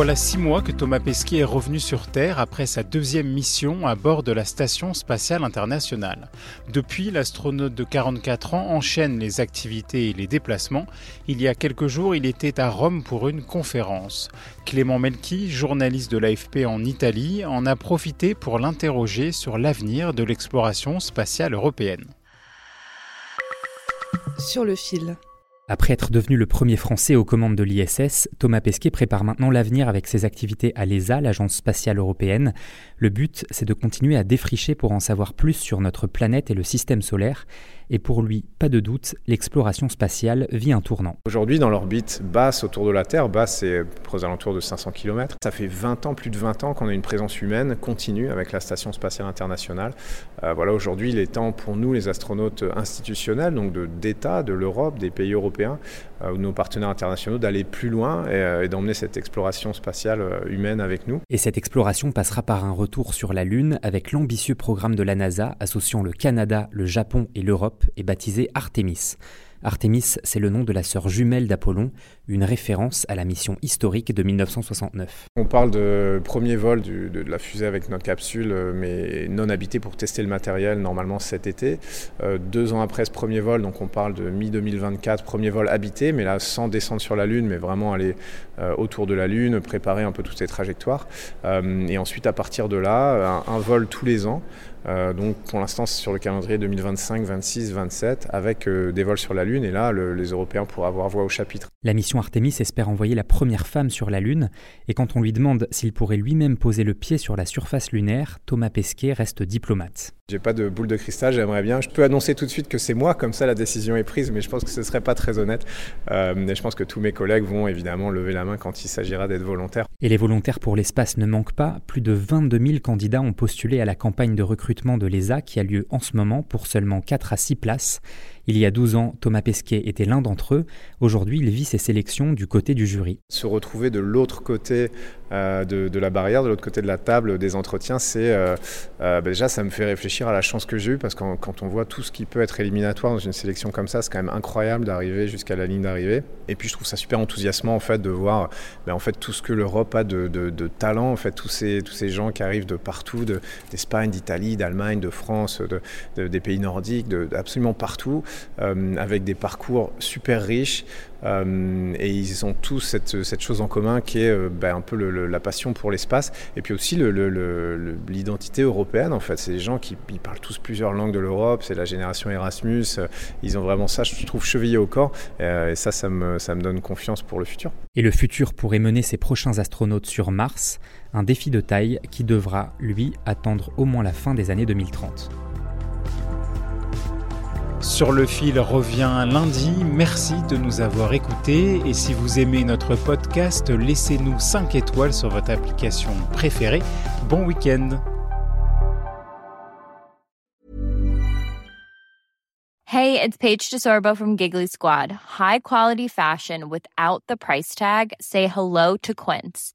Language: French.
Voilà six mois que Thomas Pesquet est revenu sur Terre après sa deuxième mission à bord de la Station spatiale internationale. Depuis, l'astronaute de 44 ans enchaîne les activités et les déplacements. Il y a quelques jours, il était à Rome pour une conférence. Clément Melchi, journaliste de l'AFP en Italie, en a profité pour l'interroger sur l'avenir de l'exploration spatiale européenne. Sur le fil. Après être devenu le premier Français aux commandes de l'ISS, Thomas Pesquet prépare maintenant l'avenir avec ses activités à l'ESA, l'Agence spatiale européenne. Le but, c'est de continuer à défricher pour en savoir plus sur notre planète et le système solaire. Et pour lui, pas de doute, l'exploration spatiale vit un tournant. Aujourd'hui, dans l'orbite basse autour de la Terre, basse c'est aux alentours de 500 km, ça fait 20 ans, plus de 20 ans qu'on a une présence humaine continue avec la Station spatiale internationale. Euh, voilà, aujourd'hui, il est temps pour nous, les astronautes institutionnels, donc d'États, de, l'Europe, des pays européens, euh, ou nos partenaires internationaux, d'aller plus loin et, euh, et d'emmener cette exploration spatiale euh, humaine avec nous. Et cette exploration passera par un retour sur la Lune avec l'ambitieux programme de la NASA associant le Canada, le Japon et l'Europe et baptisé Artemis. Artemis, c'est le nom de la sœur jumelle d'Apollon, une référence à la mission historique de 1969. On parle de premier vol de, la fusée avec notre capsule, euh, mais non habité pour tester le matériel normalement cet été. Euh, deux ans après ce premier vol, donc on parle de mi-2024, premier vol habité, mais là sans descendre sur la Lune, mais vraiment aller euh, autour de la Lune, préparer un peu toutes ces trajectoires. Et ensuite, à partir de là, un vol tous les ans. Euh, donc pour l'instant c'est sur le calendrier 2025, 26, 27 avec euh, des vols sur la Lune et là le- les Européens pourraient avoir voix au chapitre. La mission Artemis espère envoyer la première femme sur la Lune, et quand on lui demande s'il pourrait lui-même poser le pied sur la surface lunaire, Thomas Pesquet reste diplomate. J'ai pas de boule de cristal, j'aimerais bien. Je peux annoncer tout de suite que c'est moi, comme ça la décision est prise, mais je pense que ce serait pas très honnête. Euh, et je pense que tous mes collègues vont évidemment lever la main quand il s'agira d'être volontaire. Et les volontaires pour l'espace ne manquent pas. Plus de 22 000 candidats ont postulé à la campagne de recrutement de l'ESA qui a lieu en ce moment pour seulement 4 à 6 places. Il y a 12 ans, Thomas Pesquet était l'un d'entre eux. Aujourd'hui, il vit ses sélections du côté du jury. Se retrouver de l'autre côté euh, de, la barrière, de l'autre côté de la table des entretiens, c'est euh, euh, bah déjà ça me fait réfléchir à la chance que j'ai eue parce que quand, on voit tout ce qui peut être éliminatoire dans une sélection comme ça, c'est quand même incroyable d'arriver jusqu'à la ligne d'arrivée. Et puis je trouve ça super enthousiasmant en fait de voir bah, en fait tout ce que l'Europe a de, talent, en fait tous ces tous ces gens qui arrivent de partout, de- d'Espagne, d'Italie, d'Allemagne, de France, de, de- des pays nordiques, absolument partout, avec des parcours super riches. Euh, et ils ont tous cette, chose en commun qui est euh, bah, un peu la passion pour l'espace et puis aussi l'identité européenne en fait. C'est des gens qui parlent tous plusieurs langues de l'Europe, c'est la génération Erasmus, euh, ils ont vraiment ça, je trouve, chevillé au corps euh, et ça, ça ça me donne confiance pour le futur. Et le futur pourrait mener ses prochains astronautes sur Mars, un défi de taille qui devra, lui, attendre au moins la fin des années 2030. Sur le fil revient lundi. Merci de nous avoir écoutés. Et si vous aimez notre podcast, laissez-nous 5 étoiles sur votre application préférée. Bon week-end. Hey, it's Paige DeSorbo from Giggly Squad. High quality fashion without the price tag. Say hello to Quince.